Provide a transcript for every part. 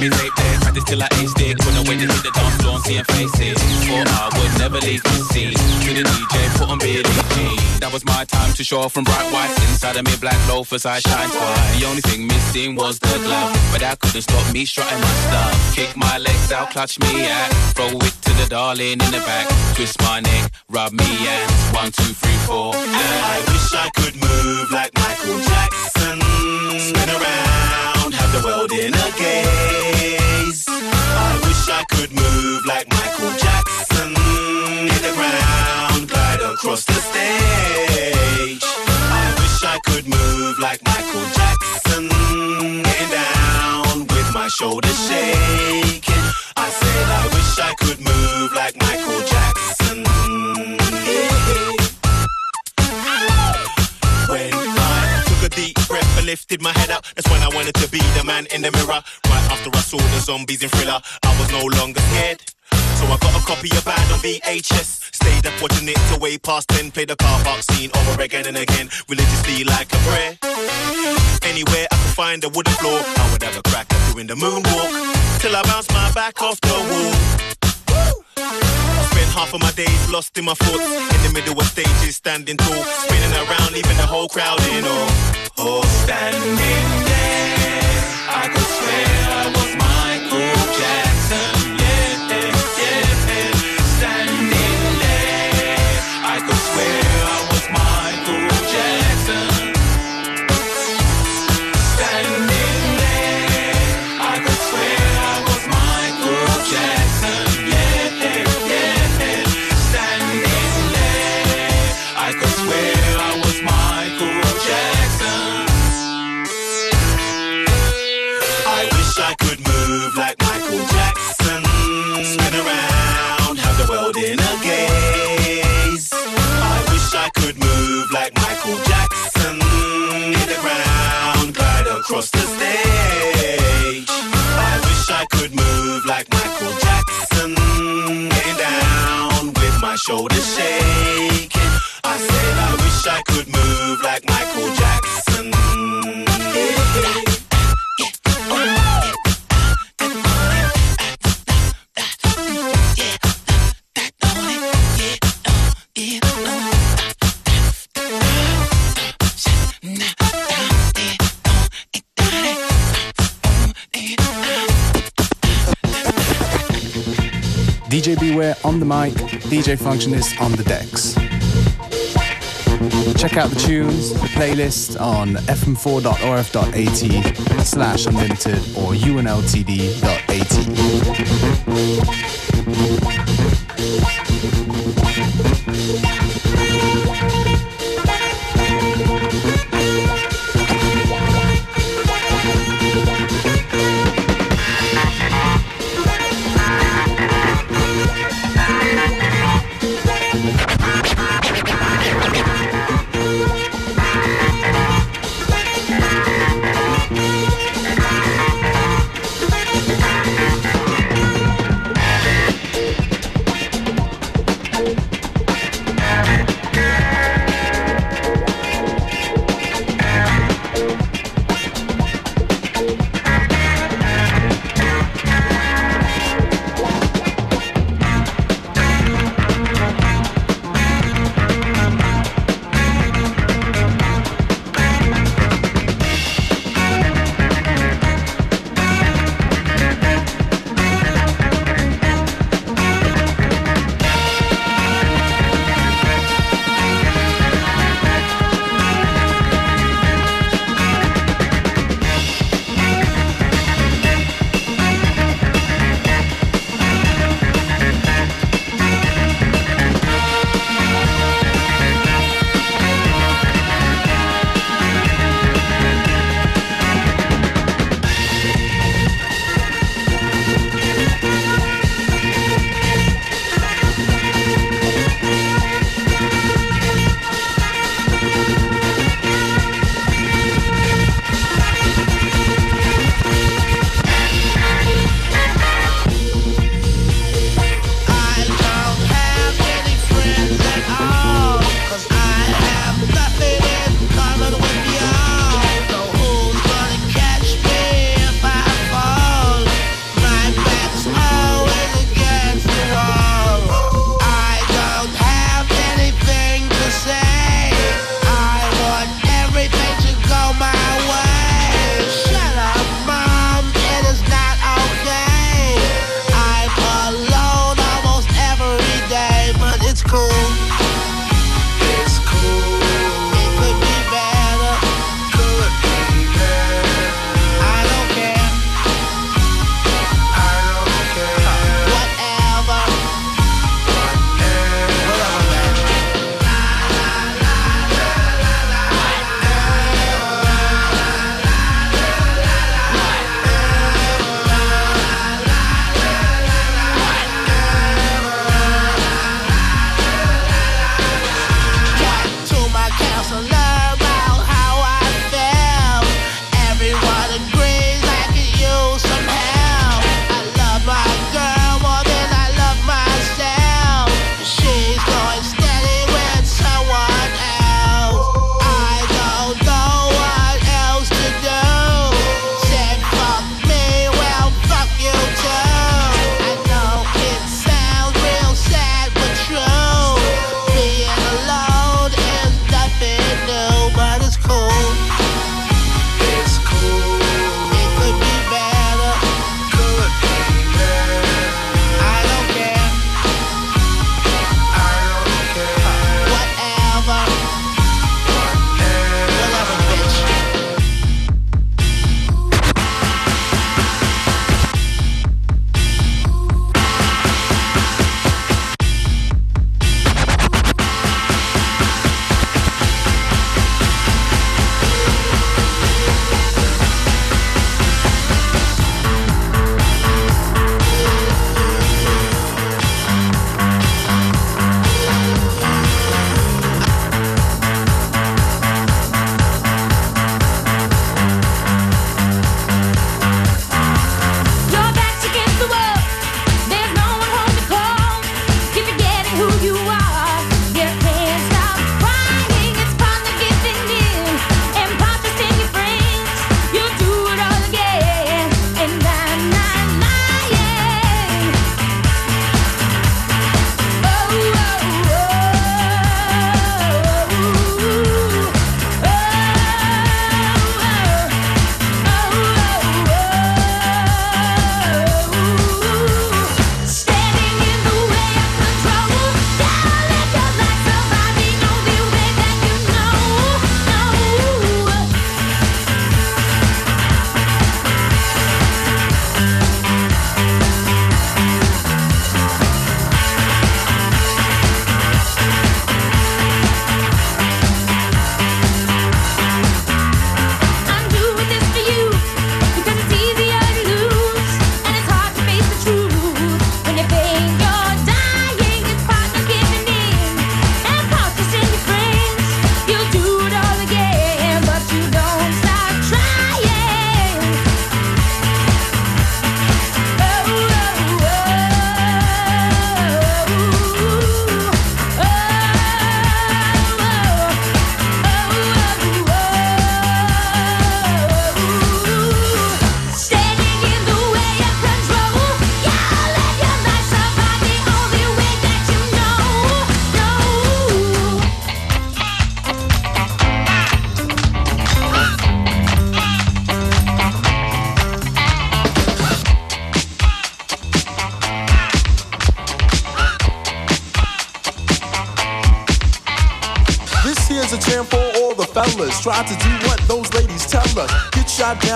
me rape there, practice till I ace dick. When I went into the dump, show off from bright white. Inside of me black loafers I shine twice. The only thing missing was the glove, but that couldn't stop me strutting my stuff. Kick my legs out, clutch me out, throw it to the darling in the back, twist my neck, rub me and one two three four. I wish I could move like Michael Jackson, spin around, have the world in a gaze. I wish I could move like Michael Jackson, hit the ground, glide across the stage. I wish I could move like Michael Jackson. Getting down with my shoulders shaking. I said I wish I could move like Michael Jackson. When I took a deep breath and lifted my head up, that's when I wanted to be the man in the mirror. Right after I saw the zombies in Thriller, I was no longer scared. So I got a copy of Bad on VHS. Stayed up watching it till way past 10. Played the car park scene over again and again. Religiously like a prayer. Anywhere I could find a wooden floor, I would have a crack at doing the moonwalk. Till I bounce my back off the wall. I spend half of my days lost in my thoughts. In the middle of stages, standing tall. Spinning around, leaving the whole crowd in awe. Oh, standing there, DJ Functionist on the decks. Check out the tunes, the playlist on fm4.orf.at slash unlimited or unltd.at.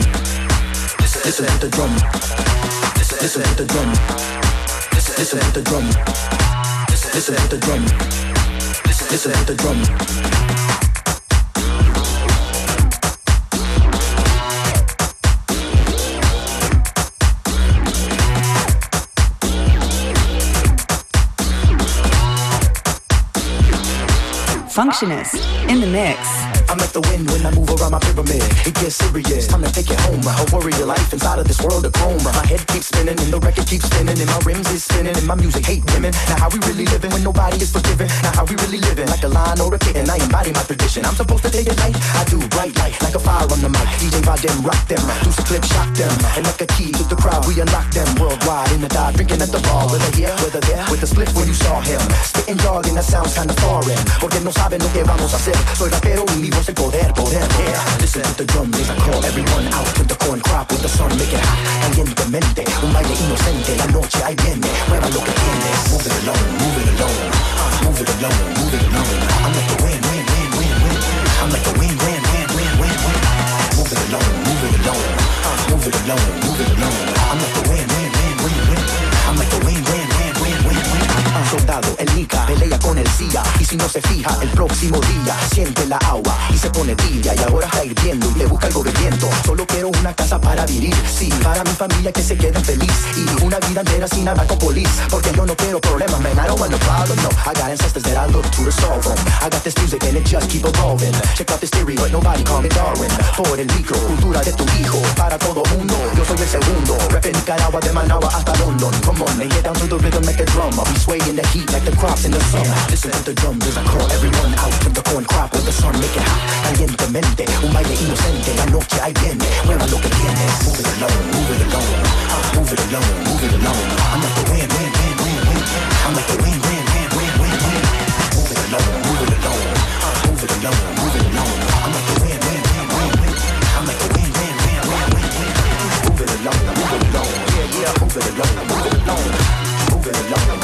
Drum. Listen to the drum. Listen to the drum. Listen to the drum. Listen to the drum. Listen to the drum. Functionist in the mix. I'm like the wind when I move around my pyramid. It gets serious, time to take it home. A warrior life inside of this world of chrome. My head keeps spinning and the record keeps spinning and my rims is spinning and my music hate women. Now how we really living when nobody is forgiven? Now how we really living like a line or a kitten? I embody my tradition. I'm supposed to take it light. I do bright light like a fire on the mic. DJ ride them, rock them, do some clip, shock them, and like a key to the crowd, we unlock them worldwide in the dive, drinking at the bar, whether here, whether there, with the split when you saw him. Spitting jargon that sounds kinda foreign, porque no saben lo que vamos a hacer. Soy rapero y so go there, go there, there. Listen to the drum, make a call. Everyone out with the corn crop, with the sun, make it hot. Caliente mente, un baile inocente. La noche ahí viene, mueva lo que tiene. Move it alone, move it alone. Uh, move it alone, move it alone. I'm like the wind, wind, wind, wind, wind. I'm like the wind, wind, wind, wind, wind. win. Move it alone, move it alone. Uh, move it alone, move it alone. I'm like the wind, wind, wind, wind, wind. I'm like the wind. win. Soldado, el Nika, pelea con el CIA Y si no se fija, el próximo día Siente la agua y se pone tibia Y ahora está hirviendo y le busca algo de viento. Solo quiero una casa para vivir Sí, para mi familia que se queden feliz Y una vida entera sin hablar con polis Porque yo no quiero problemas, man I don't want no. Problem, no I got ancestors that I look to to solve them. I got this music and it just keep evolving. Check out this theory, but nobody call me Darwin. Por el micro, cultura de tu hijo Para todo mundo, yo soy el segundo Rep en Nicaragua, de Managua hasta London. Come on, and get down to the rhythm, make the drum We sway in the heat like the crops in the sun Listen to the drums as I call everyone out To the corn crop with the sun, make it hot Calientemente, un baile inocente La noche ahí viene, mueva lo que tienes Move it along, move it along uh, Move it along, move along I'm like the wind, wind, wind, wind, wind I'm like the wind, wind, wind, wind, wind, wind Move it along, move it along uh, Move it along, move it along I'm like the wind, wind, wind, wind, wind I'm like the wind, wind, wind, wind, wind, Move it along, move along Yeah, yeah, move it along Move it along, move it along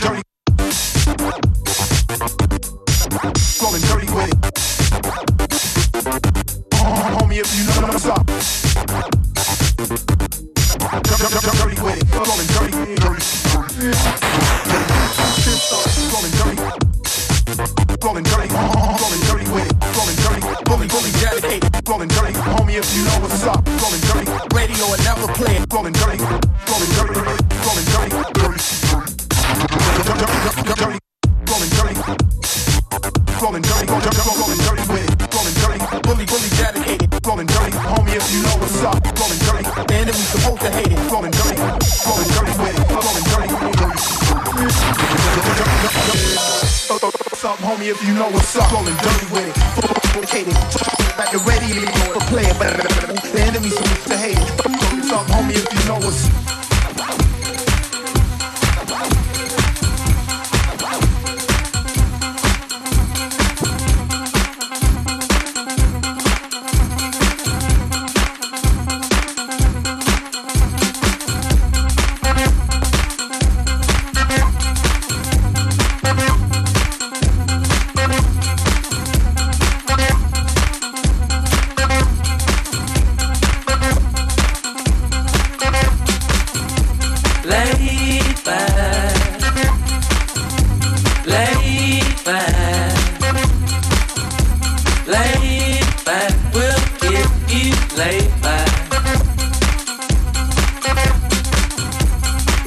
Dirty.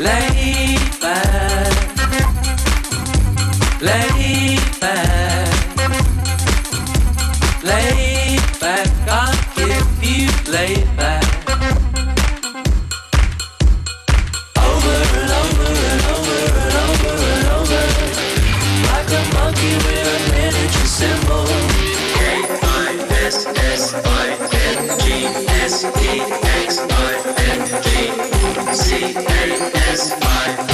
Lay back. Lay I'll give you lay. Over and over and over and over and over. Like a monkey with a miniature cymbal. K-I-S-S-I-N-G-S-E-X-I-N-G. C-A-S-I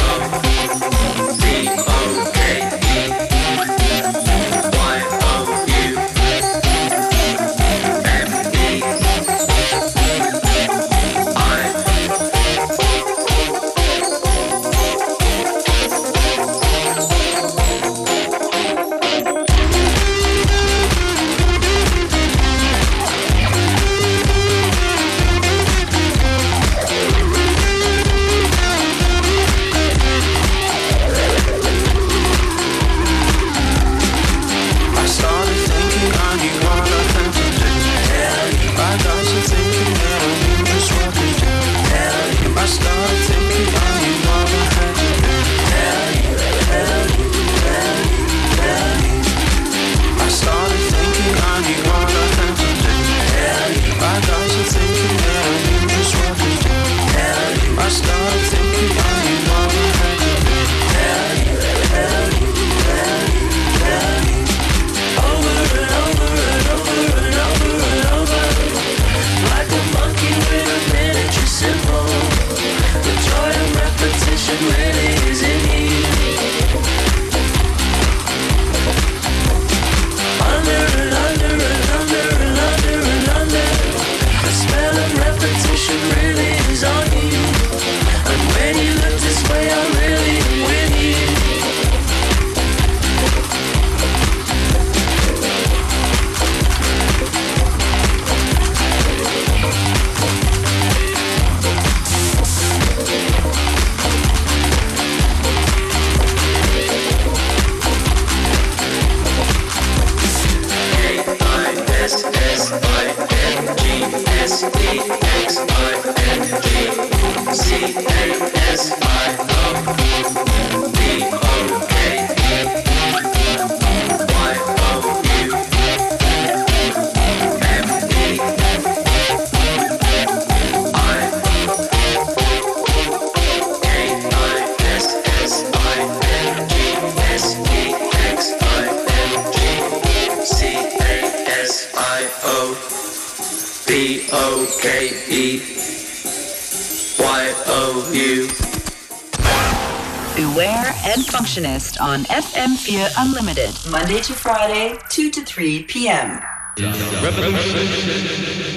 Monday to Friday, 2 to 3 p.m. Revolution. Revolution.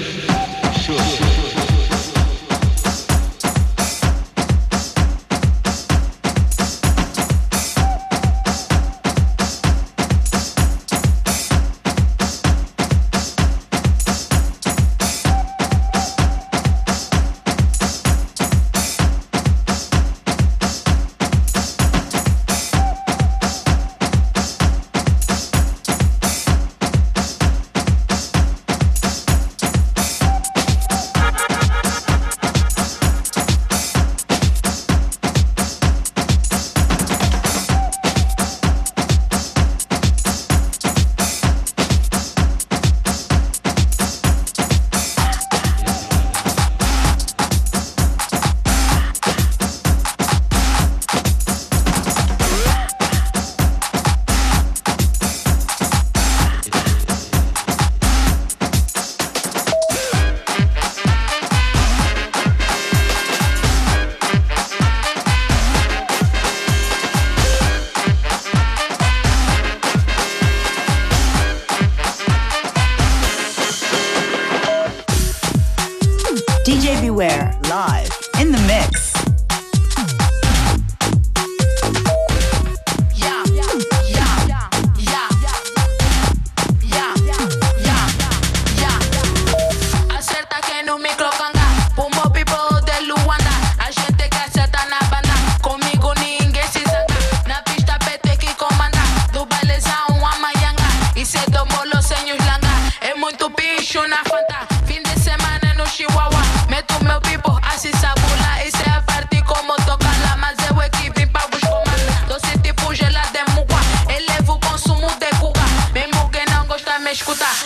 escutar.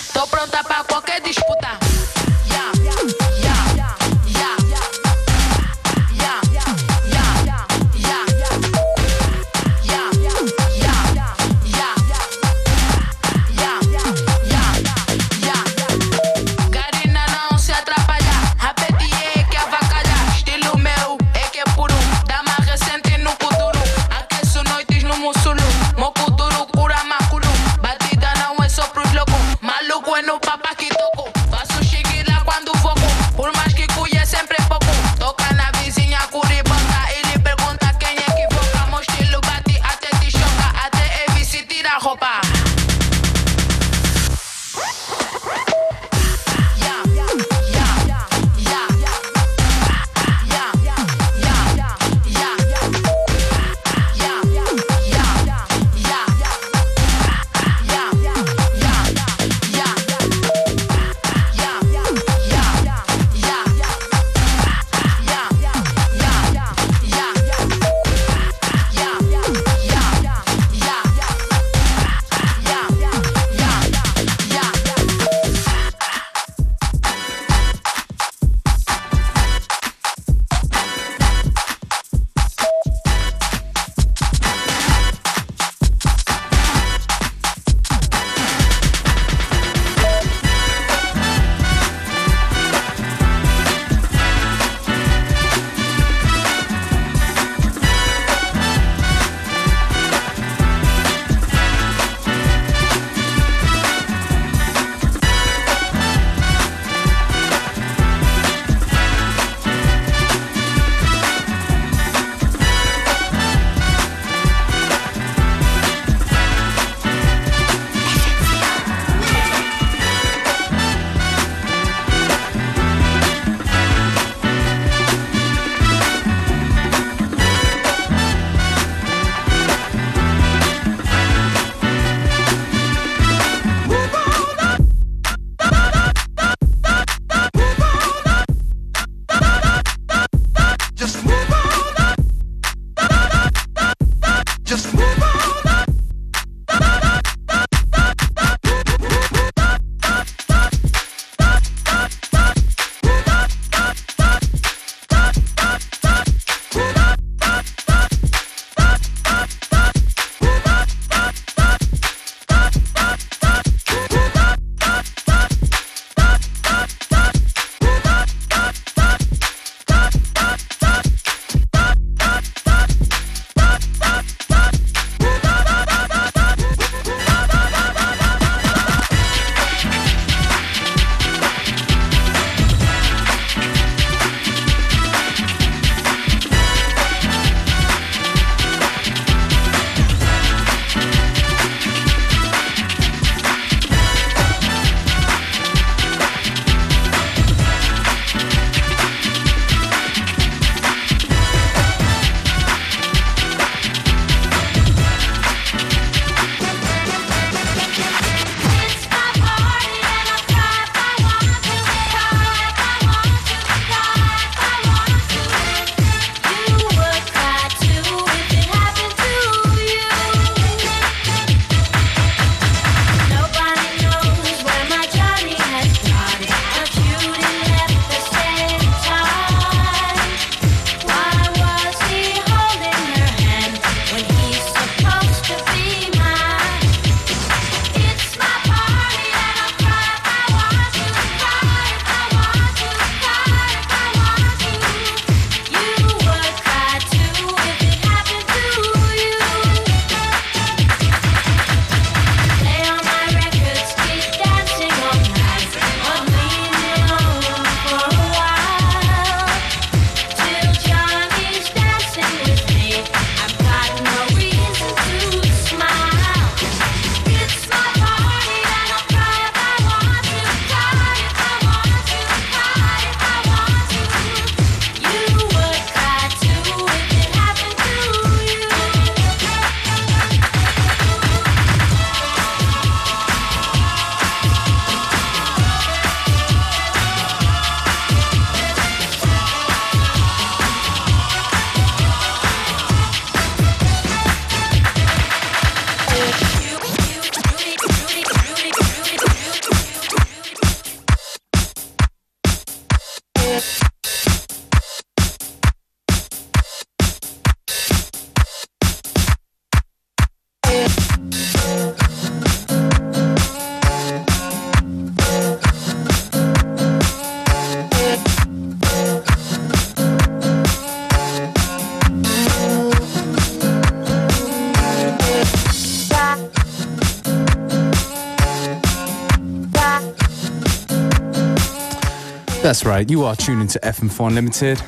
That's right, you are tuning to FM4 Unlimited.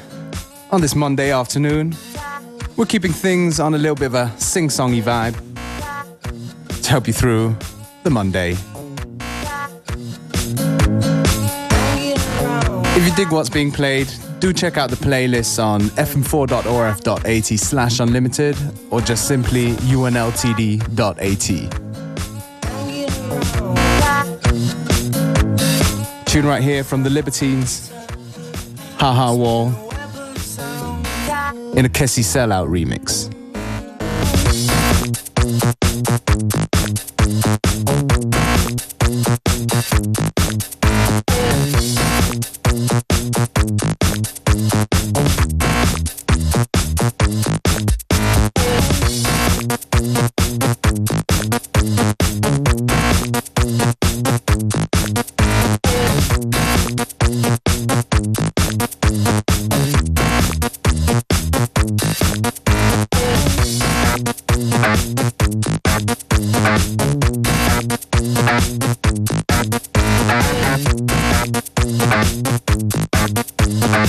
On this Monday afternoon, we're keeping things on a little bit of a sing songy vibe to help you through the Monday. If you dig what's being played, do check out the playlists on fm4.orf.at slash unlimited or just simply unltd.at. Tune right here from the Libertines, Ha Ha Wall, in a Kessie Sellout remix.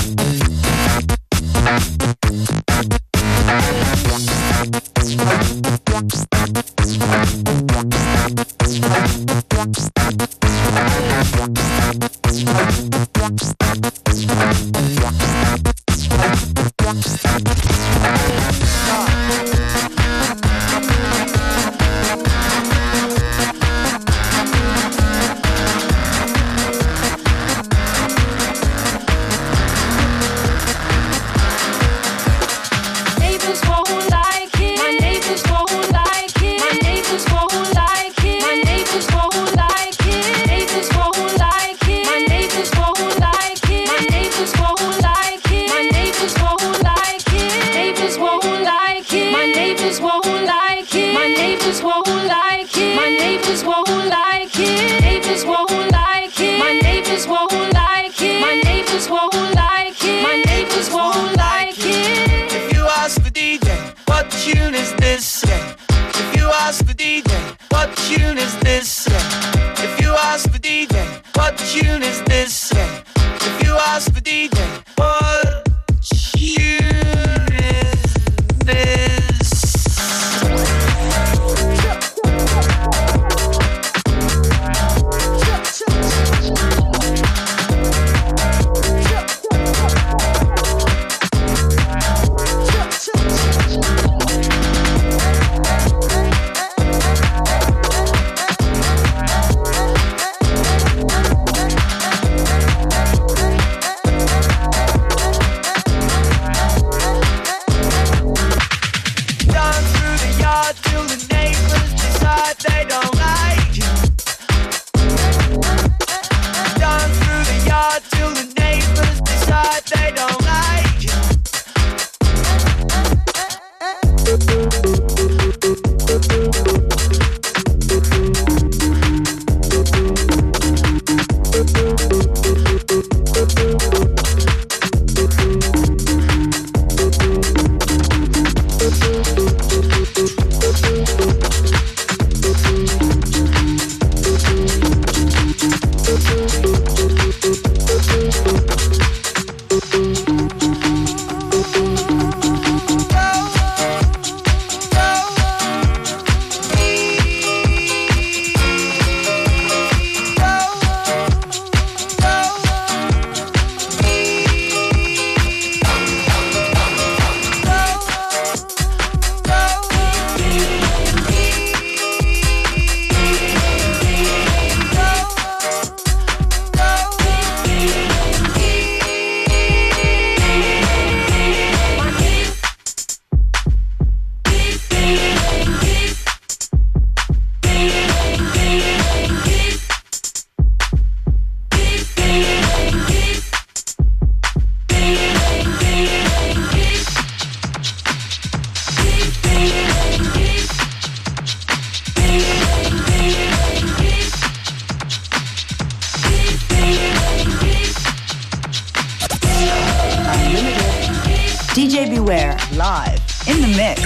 Bye. live in the mix.